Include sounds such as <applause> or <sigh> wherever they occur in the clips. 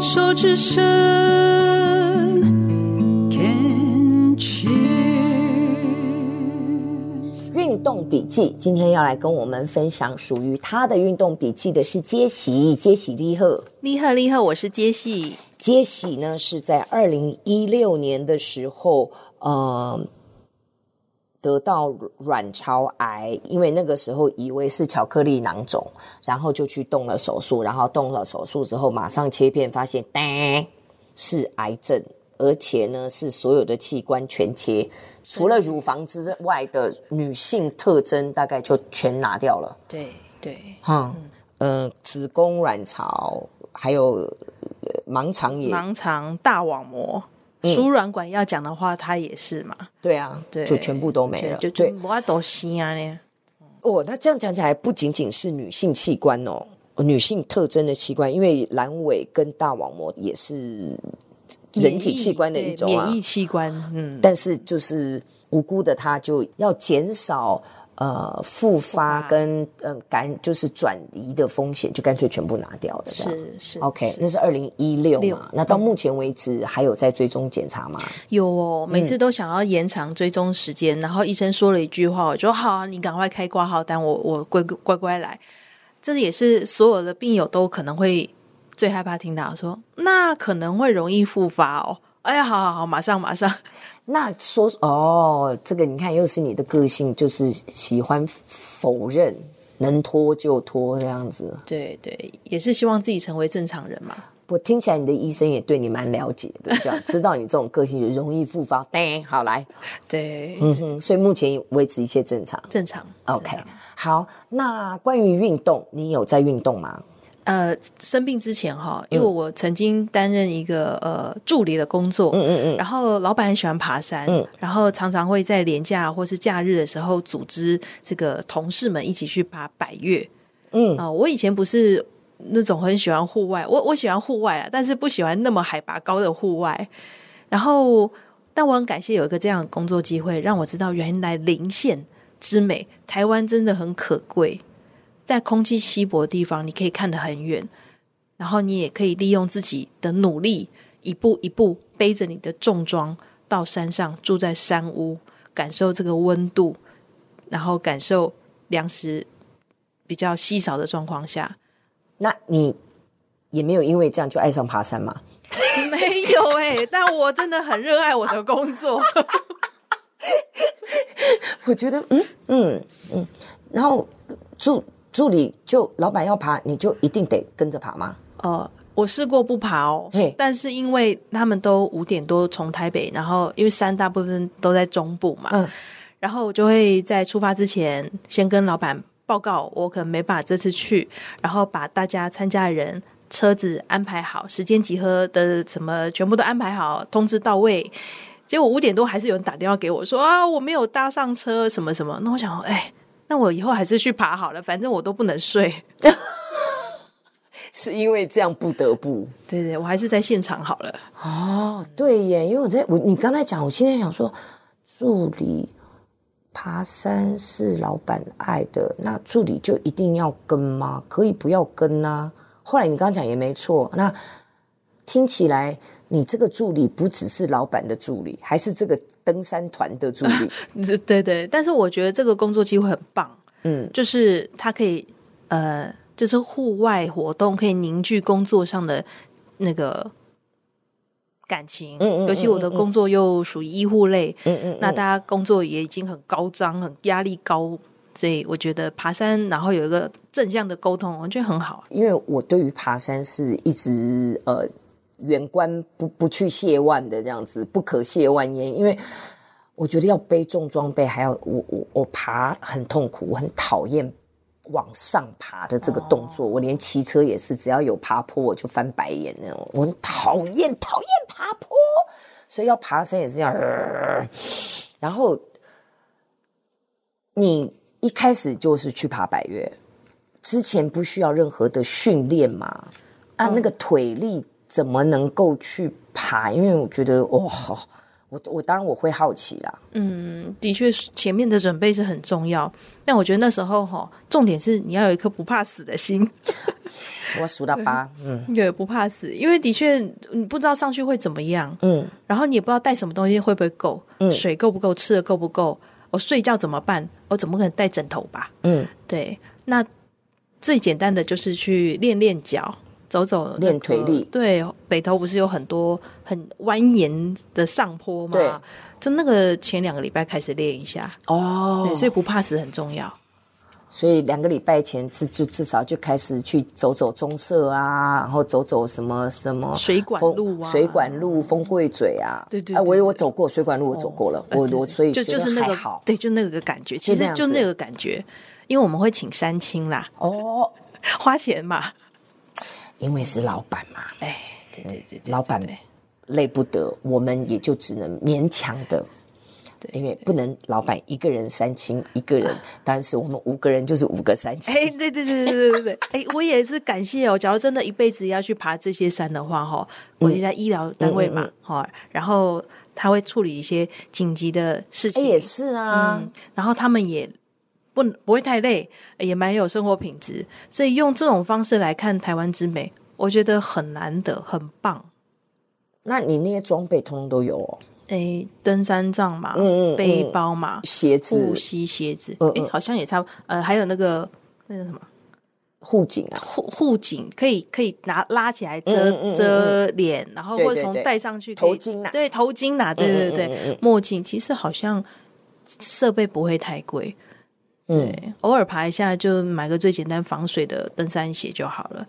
牵手之声，Can cheers。运动笔记，今天要来跟我们分享属于他的运动笔记的是杰喜，杰喜利赫，利赫利赫，我是杰喜。杰喜呢是在二零一六年的时候，呃。得到卵巢癌，因为那个时候以为是巧克力囊肿，然后就去动了手术，然后动了手术之后马上切片，发现呆是癌症，而且呢是所有的器官全切，除了乳房之外的女性特征大概就全拿掉了。对对，哈，嗯、呃，子宫、卵巢还有盲肠也，盲肠、大网膜。输卵管要讲的话，它也是嘛？对啊，对，就全部都没了，就全部都西啊呢。哦，那这样讲起来，不仅仅是女性器官哦，女性特征的器官，因为阑尾跟大网膜也是人体器官的一种免疫器官。嗯，但是就是无辜的，它就要减少。呃，复发跟呃感就是转移的风险，就干脆全部拿掉了。是是，OK，那是二零一六嘛？那到目前为止还有在追踪检查吗？有哦，每次都想要延长追踪时间，嗯、然后医生说了一句话，我说好啊，你赶快开挂号单，我我乖乖乖来。这也是所有的病友都可能会最害怕听到说，那可能会容易复发哦。哎呀，好好好，马上马上。那说哦，这个你看，又是你的个性，就是喜欢否认，能拖就拖这样子。对对，也是希望自己成为正常人嘛。我听起来你的医生也对你蛮了解的，这样知道你这种个性就容易复发。对，好来，对，嗯哼，所以目前维持一切正常，正常。OK，好。那关于运动，你有在运动吗？呃，生病之前哈，因为我曾经担任一个呃助理的工作，嗯嗯嗯，然后老板很喜欢爬山，嗯，然后常常会在年假或是假日的时候组织这个同事们一起去爬百越，嗯。啊、呃，我以前不是那种很喜欢户外，我我喜欢户外啊，但是不喜欢那么海拔高的户外，然后但我很感谢有一个这样的工作机会，让我知道原来零线之美，台湾真的很可贵。在空气稀薄的地方，你可以看得很远，然后你也可以利用自己的努力，一步一步背着你的重装到山上，住在山屋，感受这个温度，然后感受粮食比较稀少的状况下。那你也没有因为这样就爱上爬山吗？<laughs> 没有哎、欸，但我真的很热爱我的工作。<laughs> 我觉得，嗯嗯嗯，然后住。助理就老板要爬，你就一定得跟着爬吗？呃，我试过不爬哦，嘿，但是因为他们都五点多从台北，然后因为山大部分都在中部嘛，嗯，然后我就会在出发之前先跟老板报告，我可能没办法这次去，然后把大家参加的人车子安排好，时间集合的什么全部都安排好，通知到位。结果五点多还是有人打电话给我说啊，我没有搭上车，什么什么。那我想，哎。那我以后还是去爬好了，反正我都不能睡，<laughs> 是因为这样不得不。对对，我还是在现场好了。哦，对耶，因为我在我你刚才讲，我今天想说，助理爬山是老板爱的，那助理就一定要跟吗？可以不要跟啊？后来你刚刚讲也没错，那听起来。你这个助理不只是老板的助理，还是这个登山团的助理。<laughs> 对对对，但是我觉得这个工作机会很棒，嗯，就是他可以呃，就是户外活动可以凝聚工作上的那个感情。尤其我的工作又属于医护类，嗯，嗯嗯，那大家工作也已经很高张，很压力高，所以我觉得爬山然后有一个正向的沟通，我觉得很好。因为我对于爬山是一直呃。远观不不去亵玩的这样子，不可亵玩焉。因为我觉得要背重装备，还要我我我爬很痛苦，我很讨厌往上爬的这个动作。Oh. 我连骑车也是，只要有爬坡我就翻白眼那种。我很讨厌讨厌爬坡，所以要爬山也是这样。呃、然后你一开始就是去爬百岳，之前不需要任何的训练嘛？啊，oh. 那个腿力。怎么能够去爬？因为我觉得，哇、哦，我我当然我会好奇啦。嗯，的确，前面的准备是很重要。但我觉得那时候哈，重点是你要有一颗不怕死的心。我数到八，<laughs> 嗯，对，不怕死，因为的确你不知道上去会怎么样，嗯，然后你也不知道带什么东西会不会够，嗯，水够不够，吃的够不够，我睡觉怎么办？我怎么可能带枕头吧？嗯，对，那最简单的就是去练练脚，走走、那个、练腿力。对，北投不是有很多很蜿蜒的上坡吗？对，就那个前两个礼拜开始练一下。哦，对，所以不怕死很重要。所以两个礼拜前至就至少就开始去走走棕色啊，然后走走什么什么水管路啊，水管路、风柜嘴啊，对对，对，啊，我我走过水管路，我走过了，哦、我我所以就就是那个好，对，就那个感觉，其实就那个感觉，因为我们会请山青啦，哦，<laughs> 花钱嘛，因为是老板嘛，哎，对对对，老板累不得，我们也就只能勉强的。对，因为不能老板一个人山青一个人，当然是我们五个人就是五个山青。哎，对对对对对对对，哎，我也是感谢哦。假如真的一辈子要去爬这些山的话，哈，我现在医疗单位嘛，哈、嗯嗯嗯，然后他会处理一些紧急的事情，也是啊、嗯。然后他们也不不会太累，也蛮有生活品质，所以用这种方式来看台湾之美，我觉得很难得，很棒。那你那些装备通通都有哦？诶，登山杖嘛，嗯嗯，背包嘛，鞋子、护膝鞋子，嗯嗯，好像也差不多。呃，还有那个那个什么？护颈啊，护护颈可以可以拿拉起来遮嗯嗯嗯遮脸，然后或者从戴上去头巾啊，对头巾啊，对对对，墨镜其实好像设备不会太贵，对，嗯、偶尔爬一下就买个最简单防水的登山鞋就好了。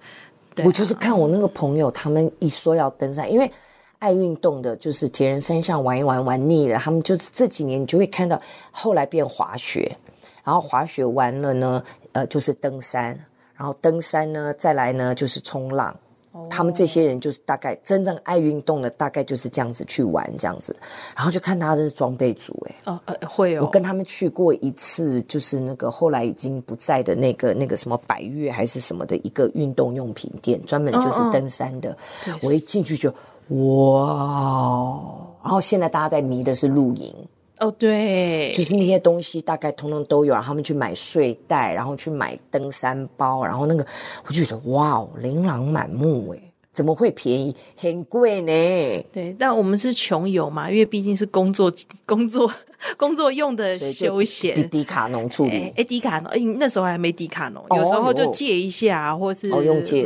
对啊、我就是看我那个朋友，他们一说要登山，因为。爱运动的，就是铁人三项玩一玩玩腻了，他们就是这几年你就会看到，后来变滑雪，然后滑雪完了呢，呃，就是登山，然后登山呢，再来呢就是冲浪。Oh. 他们这些人就是大概真正爱运动的，大概就是这样子去玩这样子，然后就看他的装备组，哎，哦，呃，会哦，我跟他们去过一次，就是那个后来已经不在的那个那个什么百越还是什么的一个运动用品店，专门就是登山的，oh, oh. 我一进去就。哇！然后现在大家在迷的是露营哦，对，就是那些东西大概通通都有，然后他们去买睡袋，然后去买登山包，然后那个我就觉得哇哦，琳琅满目哎，怎么会便宜？很贵呢。对，但我们是穷游嘛，因为毕竟是工作 <laughs> 工作。工作用的休闲，迪迪卡侬处理。哎、欸，迪卡侬，哎、欸，那时候还没迪卡侬、哦，有时候就借一下，或是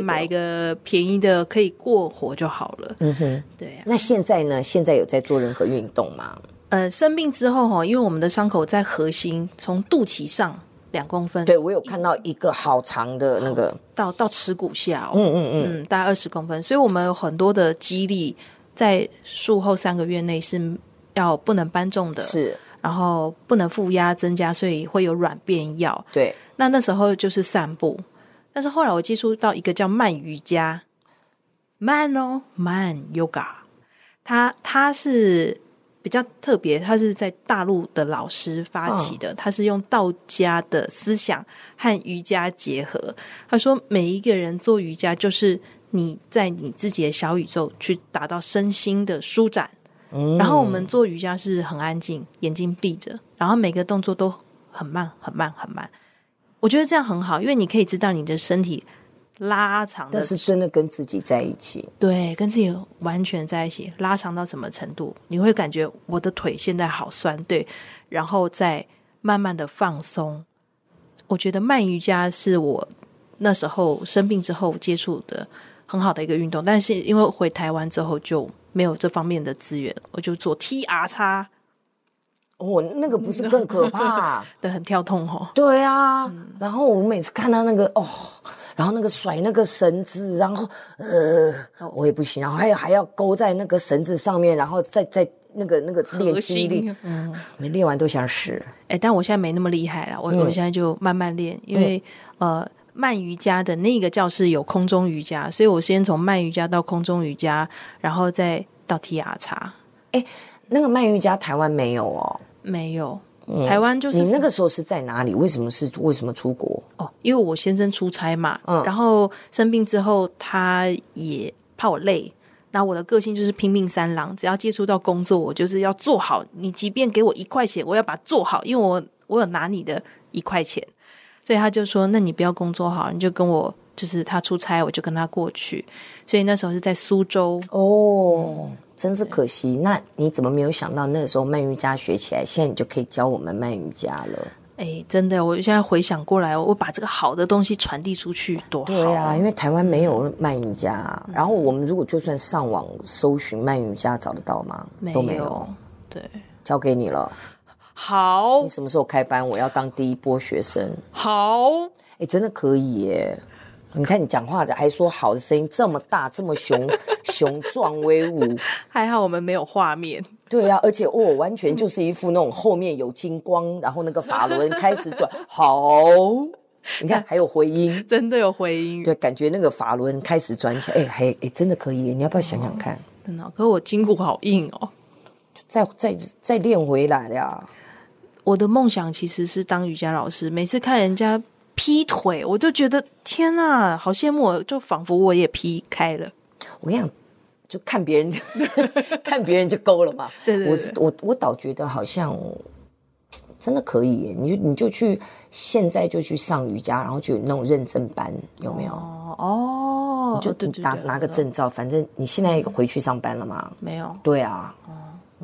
买个便宜的，可以过活就好了。嗯哼，对啊。那现在呢？现在有在做任何运动吗？呃，生病之后哈，因为我们的伤口在核心，从肚脐上两公分，对我有看到一个好长的那个，到到耻骨下，嗯嗯嗯，嗯，大概二十公分，所以我们有很多的肌力在术后三个月内是要不能搬重的，是。然后不能负压增加，所以会有软便药。对，那那时候就是散步。但是后来我接触到一个叫慢瑜伽，慢哦，慢 yoga。它它是比较特别，他是在大陆的老师发起的，它是用道家的思想和瑜伽结合。他说，每一个人做瑜伽，就是你在你自己的小宇宙去达到身心的舒展。然后我们做瑜伽是很安静，眼睛闭着，然后每个动作都很慢，很慢，很慢。我觉得这样很好，因为你可以知道你的身体拉长的，但是真的跟自己在一起，对，跟自己完全在一起，拉长到什么程度？你会感觉我的腿现在好酸，对，然后再慢慢的放松。我觉得慢瑜伽是我那时候生病之后接触的很好的一个运动，但是因为回台湾之后就。没有这方面的资源，我就做 T R 叉。哦，那个不是更可怕？<laughs> 对，很跳痛哦。对啊，嗯、然后我每次看到那个哦，然后那个甩那个绳子，然后呃，我也不行，然后还有还要勾在那个绳子上面，然后再再那个那个练肌力，<laughs> 嗯，没练完都想死。哎，但我现在没那么厉害了，我、嗯、我现在就慢慢练，因为、嗯、呃。慢瑜伽的那个教室有空中瑜伽，所以我先从慢瑜伽到空中瑜伽，然后再到 T R 叉。哎，那个慢瑜伽台湾没有哦？没有，嗯、台湾就是你那个时候是在哪里？为什么是为什么出国？哦，因为我先生出差嘛，嗯，然后生病之后，他也怕我累，那我的个性就是拼命三郎，只要接触到工作，我就是要做好。你即便给我一块钱，我要把它做好，因为我我有拿你的一块钱。所以他就说：“那你不要工作好，你就跟我，就是他出差，我就跟他过去。”所以那时候是在苏州哦，真是可惜。那你怎么没有想到那个时候慢瑜伽学起来，现在你就可以教我们慢瑜伽了？哎，真的，我现在回想过来，我把这个好的东西传递出去，多好！对啊，因为台湾没有慢瑜伽，嗯、然后我们如果就算上网搜寻慢瑜伽，找得到吗？没都没有。对，交给你了。好，你什么时候开班？我要当第一波学生。好，哎，真的可以耶！你看你讲话的，还说好的声音这么大，这么雄 <laughs> 雄壮威武。<laughs> 还好我们没有画面。对啊，而且哦，完全就是一副那种后面有金光，然后那个法轮开始转。好，你看还有回音，<laughs> 真的有回音。对，感觉那个法轮开始转起来。哎，还哎，真的可以。你要不要想想看？真的，可我筋骨好硬哦。再再再练回来呀！我的梦想其实是当瑜伽老师。每次看人家劈腿，我就觉得天哪，好羡慕！就仿佛我也劈开了。我跟你讲，就看别人就 <laughs> 看别人就够了嘛。对对对，我我我倒觉得好像真的可以耶。你就你就去现在就去上瑜伽，然后就有那种认证班，有没有？哦，你就拿拿个证照，反正你现在回去上班了吗？没有。对啊。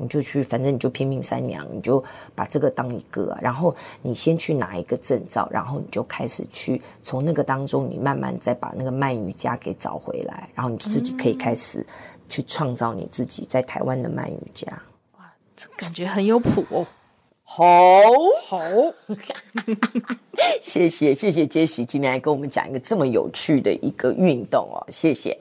你就去，反正你就拼命三娘，你就把这个当一个，然后你先去拿一个证照，然后你就开始去从那个当中，你慢慢再把那个慢瑜伽给找回来，然后你就自己可以开始去创造你自己在台湾的慢瑜伽。哇，这感觉很有谱哦！好好，<laughs> 谢谢谢谢 Jessie 今天来跟我们讲一个这么有趣的一个运动哦，谢谢。